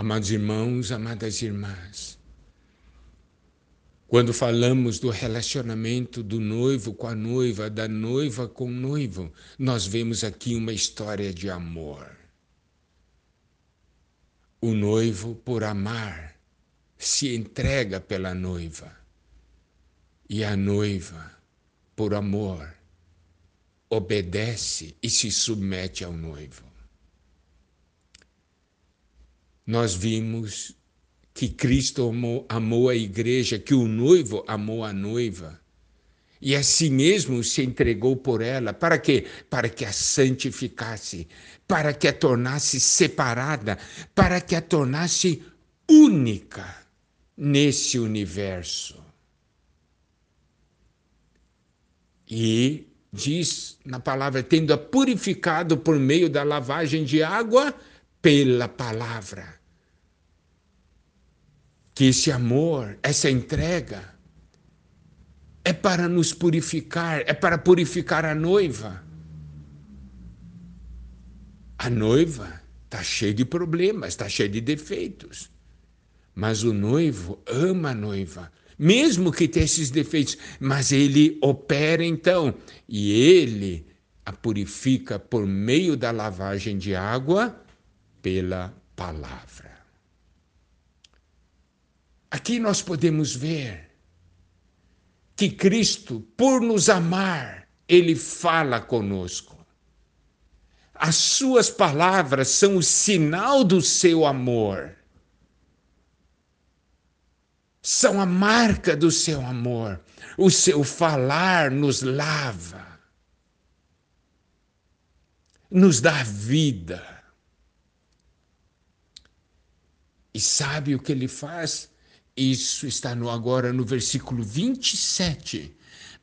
Amados irmãos, amadas irmãs, quando falamos do relacionamento do noivo com a noiva, da noiva com o noivo, nós vemos aqui uma história de amor. O noivo, por amar, se entrega pela noiva. E a noiva, por amor, obedece e se submete ao noivo nós vimos que Cristo amou, amou, a igreja, que o noivo amou a noiva. E a si mesmo se entregou por ela. Para quê? Para que a santificasse, para que a tornasse separada, para que a tornasse única nesse universo. E diz na palavra, tendo-a purificado por meio da lavagem de água pela palavra que esse amor, essa entrega, é para nos purificar, é para purificar a noiva. A noiva está cheia de problemas, está cheia de defeitos. Mas o noivo ama a noiva, mesmo que tenha esses defeitos, mas ele opera então, e ele a purifica por meio da lavagem de água pela palavra. Aqui nós podemos ver que Cristo, por nos amar, ele fala conosco. As suas palavras são o sinal do seu amor. São a marca do seu amor. O seu falar nos lava, nos dá vida. E sabe o que ele faz? Isso está no agora no versículo 27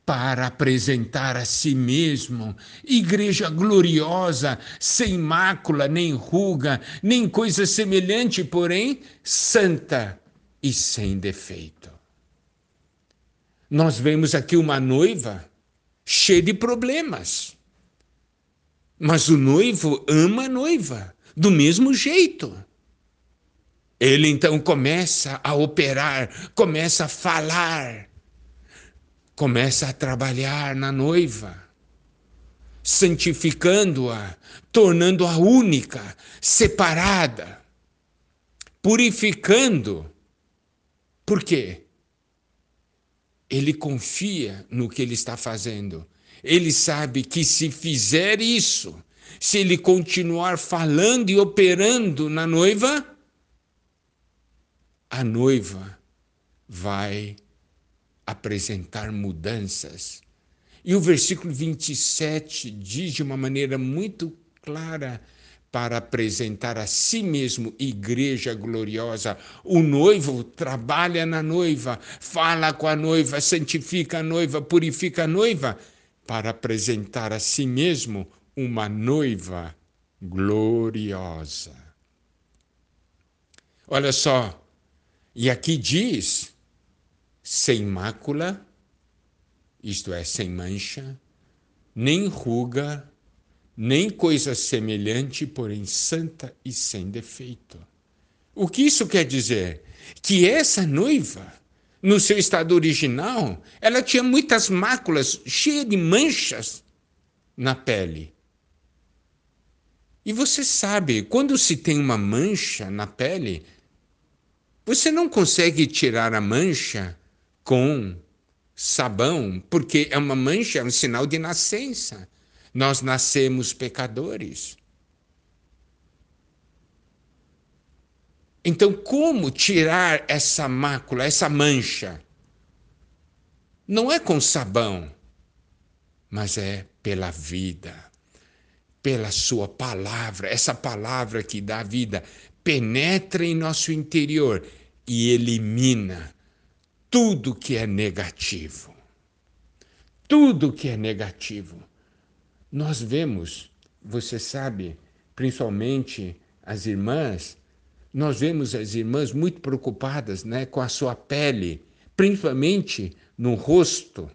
para apresentar a si mesmo, igreja gloriosa, sem mácula, nem ruga, nem coisa semelhante, porém santa e sem defeito. Nós vemos aqui uma noiva cheia de problemas. Mas o noivo ama a noiva do mesmo jeito. Ele então começa a operar, começa a falar, começa a trabalhar na noiva, santificando-a, tornando-a única, separada, purificando. Por quê? Ele confia no que ele está fazendo. Ele sabe que se fizer isso, se ele continuar falando e operando na noiva, a noiva vai apresentar mudanças. E o versículo 27 diz de uma maneira muito clara para apresentar a si mesmo igreja gloriosa. O noivo trabalha na noiva, fala com a noiva, santifica a noiva, purifica a noiva, para apresentar a si mesmo uma noiva gloriosa. Olha só, e aqui diz: sem mácula, isto é, sem mancha, nem ruga, nem coisa semelhante, porém santa e sem defeito. O que isso quer dizer? Que essa noiva, no seu estado original, ela tinha muitas máculas, cheia de manchas na pele. E você sabe, quando se tem uma mancha na pele, você não consegue tirar a mancha com sabão, porque é uma mancha, é um sinal de nascença. Nós nascemos pecadores. Então, como tirar essa mácula, essa mancha? Não é com sabão, mas é pela vida, pela Sua palavra, essa palavra que dá vida, penetra em nosso interior e elimina tudo que é negativo. Tudo que é negativo. Nós vemos, você sabe, principalmente as irmãs, nós vemos as irmãs muito preocupadas né, com a sua pele, principalmente no rosto.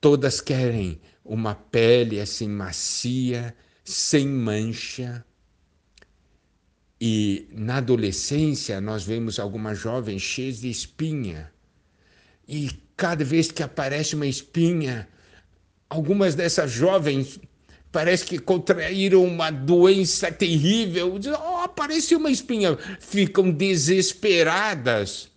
Todas querem uma pele assim macia, sem mancha. E na adolescência nós vemos algumas jovens cheias de espinha. E cada vez que aparece uma espinha, algumas dessas jovens parece que contraíram uma doença terrível. Oh, apareceu uma espinha. Ficam desesperadas.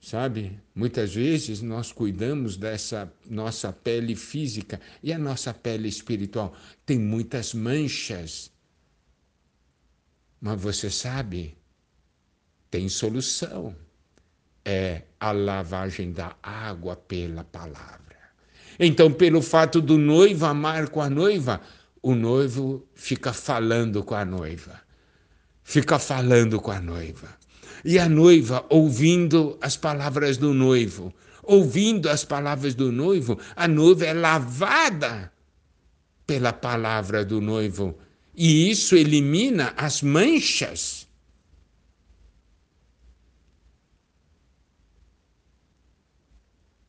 Sabe? Muitas vezes nós cuidamos dessa nossa pele física e a nossa pele espiritual tem muitas manchas. Mas você sabe, tem solução. É a lavagem da água pela palavra. Então, pelo fato do noivo amar com a noiva, o noivo fica falando com a noiva. Fica falando com a noiva e a noiva ouvindo as palavras do noivo. Ouvindo as palavras do noivo, a noiva é lavada pela palavra do noivo. E isso elimina as manchas.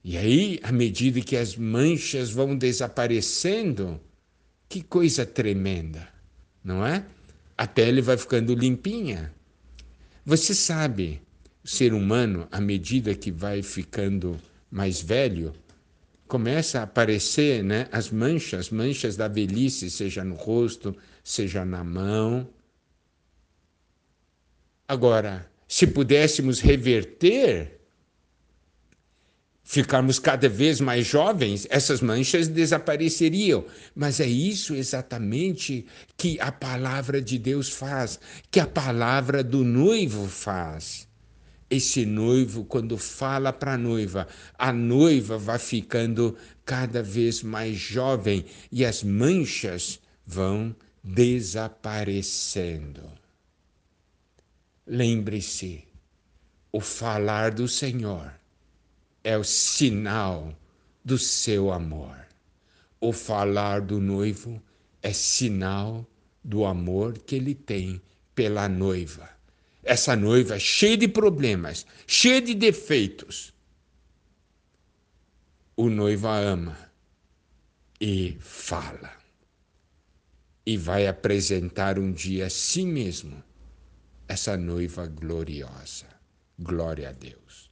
E aí, à medida que as manchas vão desaparecendo, que coisa tremenda, não é? A pele vai ficando limpinha. Você sabe, o ser humano, à medida que vai ficando mais velho, começa a aparecer né, as manchas, manchas da velhice, seja no rosto, seja na mão. Agora, se pudéssemos reverter ficarmos cada vez mais jovens, essas manchas desapareceriam. Mas é isso exatamente que a palavra de Deus faz, que a palavra do noivo faz. Esse noivo, quando fala para a noiva, a noiva vai ficando cada vez mais jovem e as manchas vão desaparecendo. Lembre-se, o falar do Senhor é o sinal do seu amor. O falar do noivo é sinal do amor que ele tem pela noiva. Essa noiva é cheia de problemas, cheia de defeitos. O noivo a ama e fala. E vai apresentar um dia a si mesmo essa noiva gloriosa. Glória a Deus.